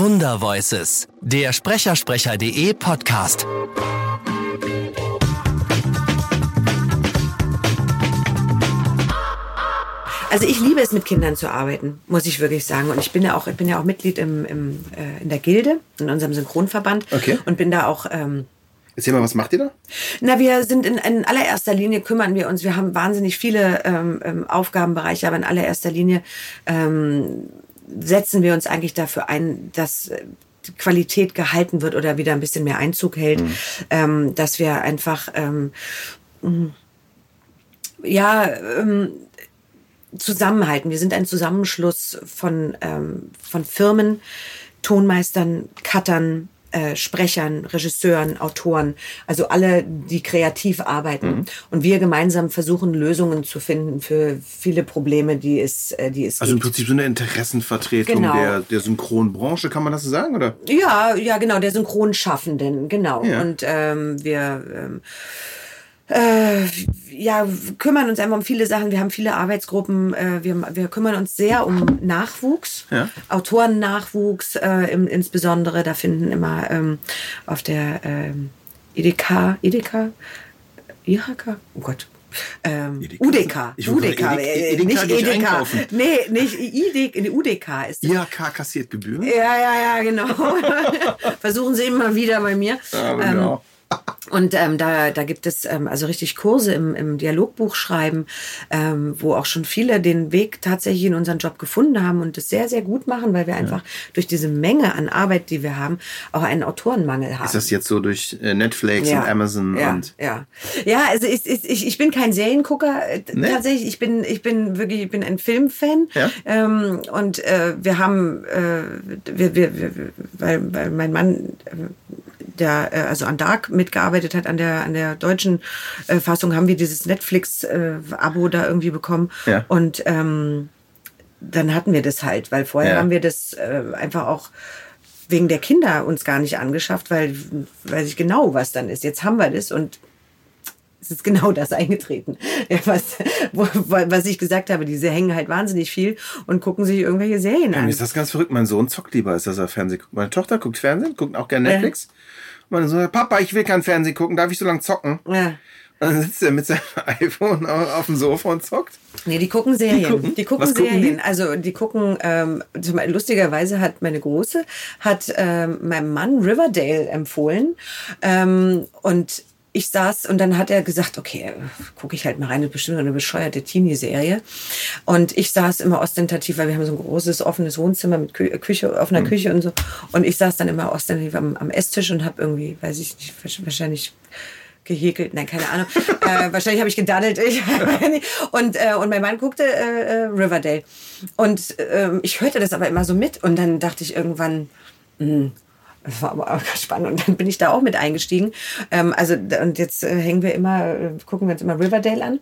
Wundervoices, der Sprechersprecher.de Podcast. Also ich liebe es, mit Kindern zu arbeiten, muss ich wirklich sagen. Und ich bin ja auch, ich bin ja auch Mitglied im, im, äh, in der Gilde, in unserem Synchronverband. Okay. Und bin da auch. Ähm, Erzähl mal, was macht ihr da? na, wir sind in, in allererster Linie kümmern wir uns. Wir haben wahnsinnig viele ähm, ähm, Aufgabenbereiche, aber in allererster Linie ähm, setzen wir uns eigentlich dafür ein, dass äh, die Qualität gehalten wird oder wieder ein bisschen mehr Einzug hält, ähm, dass wir einfach ähm, mh, ja ähm, zusammenhalten. Wir sind ein Zusammenschluss von, ähm, von Firmen, Tonmeistern, Cuttern, äh, Sprechern, Regisseuren, Autoren, also alle, die kreativ arbeiten. Mhm. Und wir gemeinsam versuchen, Lösungen zu finden für viele Probleme, die es, äh, die es Also im gibt. Prinzip so eine Interessenvertretung Genau. der, der Synchronbranche, kann man das so sagen? Oder? Ja, ja, genau, der Synchronschaffenden, genau. Ja. Und ähm, wir ähm, äh, ja, kümmern uns einfach um viele Sachen. Wir haben viele Arbeitsgruppen. Äh, wir, wir kümmern uns sehr um Nachwuchs, Ja. Autorennachwuchs äh, im, insbesondere. Da finden immer ähm, auf der ähm, EDK, EDK, IHK, oh Gott. Ähm, EDK? UDK, Ich UDK, gerade äh, EDK nicht EDK, einkaufen. nee, nicht IDK, UDK ist das. IHK kassiert Gebühren? Ja, ja, ja, genau. Versuchen Sie immer wieder bei mir. Ja, mir Ähm. Und ähm, da, da gibt es ähm, also richtig Kurse im, im Dialogbuch schreiben, ähm, wo auch schon viele den Weg tatsächlich in unseren Job gefunden haben und das sehr, sehr gut machen, weil wir einfach durch diese Menge an Arbeit, die wir haben, auch einen Autorenmangel haben. Ist das jetzt so durch äh, Netflix Ja, und Amazon ja, und. ja, ja. Also ich, ich, ich ich bin kein Seriengucker äh, Nee? tatsächlich. Ich bin ich bin wirklich ich bin ein Filmfan Ja. ähm, und äh, wir haben äh, wir, wir, wir weil, weil mein Mann äh, der äh, also an Dark mitgearbeitet hat an der an der deutschen äh, Fassung haben wir dieses Netflix äh, Abo da irgendwie bekommen Ja. und ähm, dann hatten wir das halt, weil vorher Ja. haben wir das äh, einfach auch wegen der Kinder uns gar nicht angeschafft, weil weiß ich genau, was dann ist. Jetzt haben wir das und es ist genau das eingetreten, ja, was, wo, was ich gesagt habe. Diese hängen halt wahnsinnig viel und gucken sich irgendwelche Serien Mir an. ist das ganz verrückt. Mein Sohn zockt lieber, als dass er Fernsehen guckt. Meine Tochter guckt Fernsehen, guckt auch gerne Netflix. Und meine Sohn sagt, Papa, ich will kein Fernsehen gucken, darf ich so lange zocken? Ja. Und dann sitzt er mit seinem iPhone auf dem Sofa und zockt. Nee, die gucken Serien. gucken? Die gucken Was gucken Serien. die? Also die gucken, ähm, lustigerweise hat meine Große, hat ähm, meinem Mann Riverdale empfohlen. Ähm, und ich saß und dann hat er gesagt, okay, gucke ich halt mal rein, das ist bestimmt eine bescheuerte Teenie-Serie. Und ich saß immer ostentativ, weil wir haben so ein großes offenes Wohnzimmer mit Kü Küche, offener Küche und so. Und ich saß dann immer ostentativ am, am Esstisch und habe irgendwie, weiß ich nicht, wahrscheinlich gehäkelt, nein, keine Ahnung. äh, wahrscheinlich habe ich gedaddelt. Ich, und, äh, und mein Mann guckte äh, äh, Riverdale. Und ähm, ich hörte das aber immer so mit. Und dann dachte ich irgendwann, mh, das war aber auch spannend. Und dann bin ich da auch mit eingestiegen. Ähm, also, und jetzt äh, hängen wir immer, äh, gucken wir uns immer Riverdale an.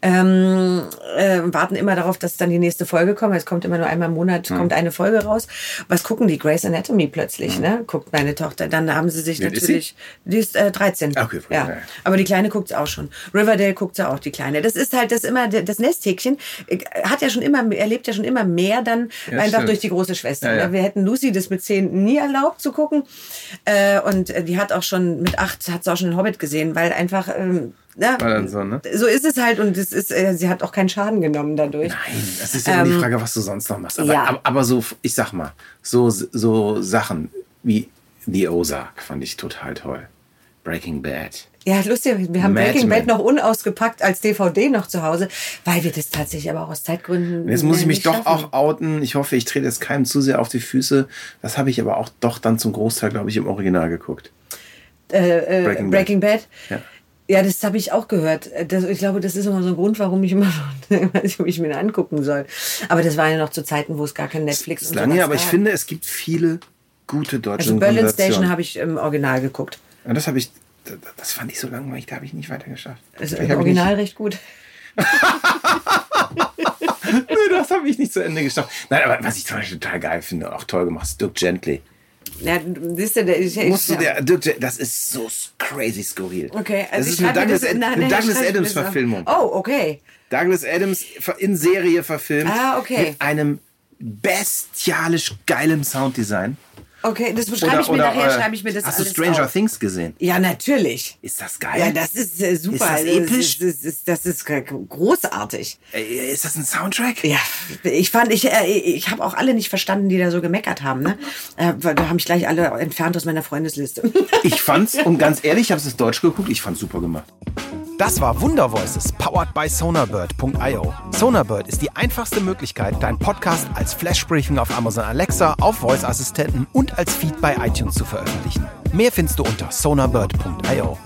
Ähm, äh, warten immer darauf, dass dann die nächste Folge kommt. Es kommt immer nur einmal im Monat, kommt eine Folge raus. Was gucken die? Grey's Anatomy plötzlich, ne? Guckt meine Tochter. Dann haben sie sich alt ist natürlich, die ist äh, 13. Okay, ja. ja. Aber die Kleine guckt auch schon. Riverdale guckt sie auch, die Kleine. Das ist halt das immer, das Nesthäkchen äh, hat ja schon immer, erlebt ja schon immer mehr dann Ja, einfach stimmt. durch die große Schwester. Ja, ja. Wir hätten Lucy das mit zehn nie erlaubt zu gucken. Äh, und äh, die hat auch schon, mit acht hat sie auch schon den Hobbit gesehen, weil einfach, ähm, ja, War dann so, ne? so ist es halt und es ist, äh, sie hat auch keinen Schaden genommen dadurch. Nein, das ist ja immer die Frage, was du sonst noch machst. Aber, Ähm, ja. aber, aber so, ich sag mal, so, so Sachen wie The Ozark fand ich total toll. Breaking Bad. Ja, lustig. Wir haben Mad Breaking Men. Bad noch unausgepackt als DVD noch zu Hause, weil wir das tatsächlich aber auch aus Zeitgründen. Jetzt muss ich äh, mich doch schaffen. auch outen. Ich hoffe, ich trete jetzt keinem zu sehr auf die Füße. Das habe ich aber auch doch dann zum Großteil, glaube ich, im Original geguckt. äh, äh, Breaking Breaking, Bad. Bad. Ja. Ja, das habe ich auch gehört. Das, ich glaube, das ist immer so ein Grund, warum ich immer noch weiß nicht, ob ich mir angucken soll. Aber das war ja noch zu Zeiten, wo es gar kein Netflix ist und lange, aber ich gab. finde, es gibt viele gute deutsche also Berlin Station habe ich im Original geguckt. Ja, das habe ich, das- fand ich so langweilig, da habe ich nicht weiter geschafft. Also Ich im Original recht gut. Nee, das habe ich nicht zu Ende geschafft. Nein, aber was ich zum Beispiel total geil finde, auch toll gemacht, ist Dirk Gently. Ja, siehst du, der, ich, Musst du der, Dirk das ist so crazy skurril. Okay, also das ist eine Douglas, das- na- eine Douglas Adams. Verfilmung. Oh, okay. Douglas Adams in Serie verfilmt. Ah, okay. Mit einem bestialisch geilem Sounddesign. Okay, das beschreibe ich mir nachher, schreibe ich mir das Hast du Stranger auf. Things gesehen? Ja, natürlich. Ist das geil? Ja, das ist äh, super. Ist das episch? Das ist, das ist, das ist großartig. Äh, Ist das ein Soundtrack? Ja, ich fand, ich, äh, ich habe auch alle nicht verstanden, die da so gemeckert haben. Ne? Äh, Da haben mich gleich alle entfernt aus meiner Freundesliste. Ich fand's, und ganz ehrlich, ich habe es Deutsch geguckt, ich fand's super gemacht. Das war Wunder Voices, powered by Sonarbird.io. Sonarbird ist die einfachste Möglichkeit, deinen Podcast als Flashbriefing auf Amazon Alexa, auf Voice-Assistenten und als Feed bei iTunes zu veröffentlichen. Mehr findest du unter sonarbird.io.